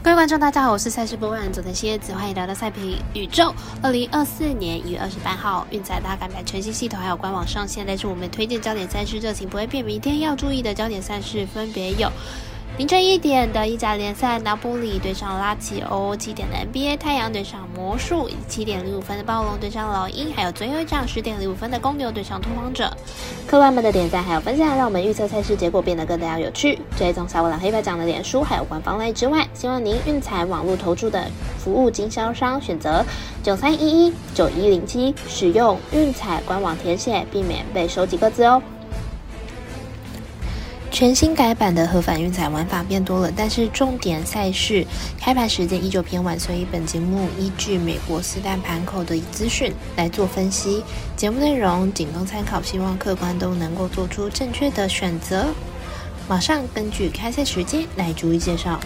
各位观众，大家好，我是赛事播报人左藤蝎子，欢迎来到赛评宇宙。二零二四年一月二十八号，运载大改版全新系统还有官网上线，但是我们推荐焦点赛事热情不会变。明天要注意的焦点赛事分别有。凌晨一点的意甲联赛，拿波里对上拉齐欧；七点的 NBA，太阳对上魔术；七点零五分的暴龙对上老鹰；还有最后一场十点零五分的公牛对上拓荒者。客官们的点赞还有分享，让我们预测赛事结果变得更加有趣。追踪小五郎黑白奖的脸书还有官方类之外，希望您运彩网络投注的服务经销商选择九三一一九一零七，使用运彩官网填写，避免被收集各自哦。全新改版的合法运彩玩法变多了，但是重点赛事开盘时间依旧偏晚，所以本节目依据美国四大盘口的资讯来做分析。节目内容仅供参考，希望客观都能够做出正确的选择。马上根据开赛时间来逐一介绍。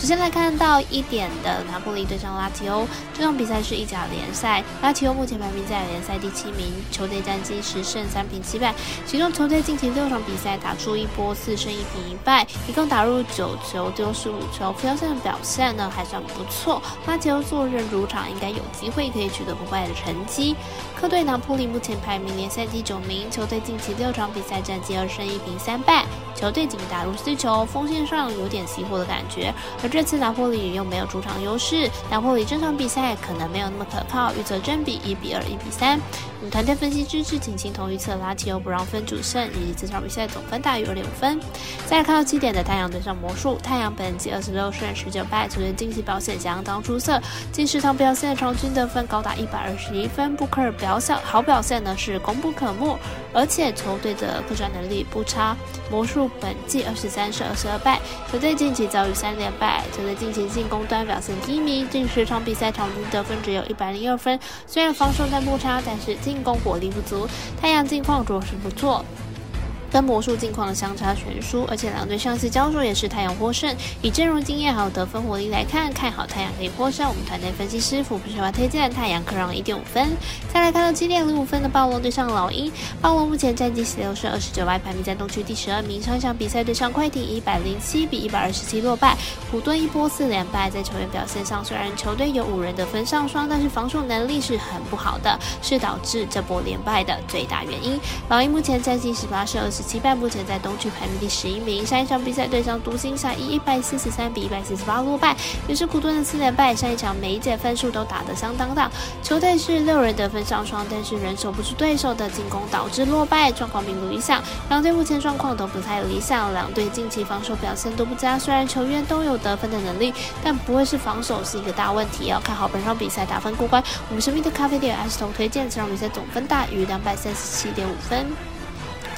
首先来看到一点的拿破里对上拉齐欧，这场比赛是一甲联赛，拉齐欧目前排名在联赛第七名，球队战绩十胜三平七败，其中球队近期六场比赛打出一波四胜一平一败，一共打入九球丢失五球，表现的表现呢还算不错，拉齐欧坐镇主场应该有机会可以取得不败的成绩。客队拿破里目前排名联赛第九名，球队近期六场比赛战绩二胜一平三败，球队仅打入四球，锋线上有点熄火的感觉，而这次拿破里又没有主场优势，拿破里这场比赛可能没有那么可靠。预测正比一比二、一比三。团队分析支持，请心同预测拉齐欧不让分主胜，以及这场比赛总分大于二点五分。再来看到七点的太阳对上魔术，太阳本季二十六胜十九败，球队近期表现相当出色，近十场表现场均得分高达一百二十一分，布克尔表现好表现呢是功不可没，而且球队的客战能力不差。魔术本季二十三胜二十二败，球队近期遭遇三连败，球队近期进攻端表现低迷，近十场比赛场均得分只有一百零二分，虽然防守但不差，但是进攻火力不足。太阳近况着实不错。跟魔术近况相差悬殊，而且两队上次交手也是太阳获胜。以阵容经验还有得分火力来看，看好太阳可以获胜。我们团队分析师傅不喜欢推荐太阳客让一点五分。再来看到七点零五分的暴龙对上老鹰，暴龙目前战绩十六胜二十九败，排名在东区第十二名。上一场比赛对上快艇一百零七比一百二十七落败，虎顿一波四连败。在球员表现上，虽然球队有五人得分上双，但是防守能力是很不好的，是导致这波连败的最大原因。老鹰目前战绩十八胜二十。七败目前在东区排名第十一名，上一场比赛对上独行侠以一百四十三比一百四十八落败，也是苦顿的四连败。上一场每一节分数都打得相当大，球队是六人得分上双，但是人手不是对手的进攻导致落败，状况并不理想。两队目前状况都不太理想，两队近期防守表现都不佳。虽然球员都有得分的能力，但不会是防守是一个大问题。要看好本场比赛打分过关。我们神秘的咖啡店 S 同推荐这场比赛总分大于两百三十七点五分。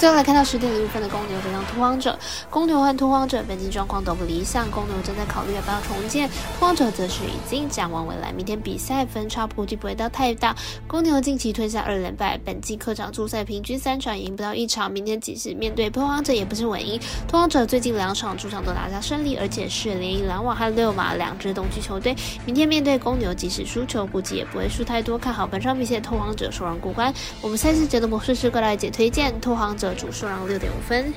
最后来看到十点零五分的公牛对上拓荒者，公牛和拓荒者本季状况都不理想，公牛正在考虑要不要重建，拓荒者则是已经展望未来，明天比赛分差估计不会到太大。公牛近期吞下二连败，本季客场助赛平均三场赢不到一场，明天即使面对拓荒者也不是稳赢。拓荒者最近两场主场都拿下胜利，而且是连赢篮网和六马两支东区球队，明天面对公牛即使输球估计也不会输太多，看好本场比赛拓荒者首让过关。我们赛事节的模式是各来姐推荐拓荒者。主数让六点五分。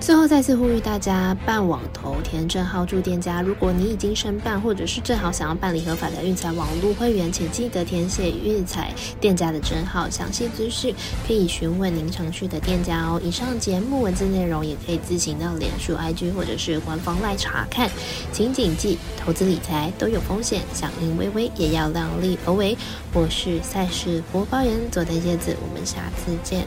最后再次呼吁大家办网投填证号注店家。如果你已经申办，或者是正好想要办理合法的运彩网络会员，请记得填写运彩店家的证号。详细资讯可以询问您常去的店家哦。以上节目文字内容也可以自行到脸书 IG 或者是官方来查看。请谨记，投资理财都有风险，响应微微也要量力而为。我是赛事播报员佐藤叶子，我们下次见。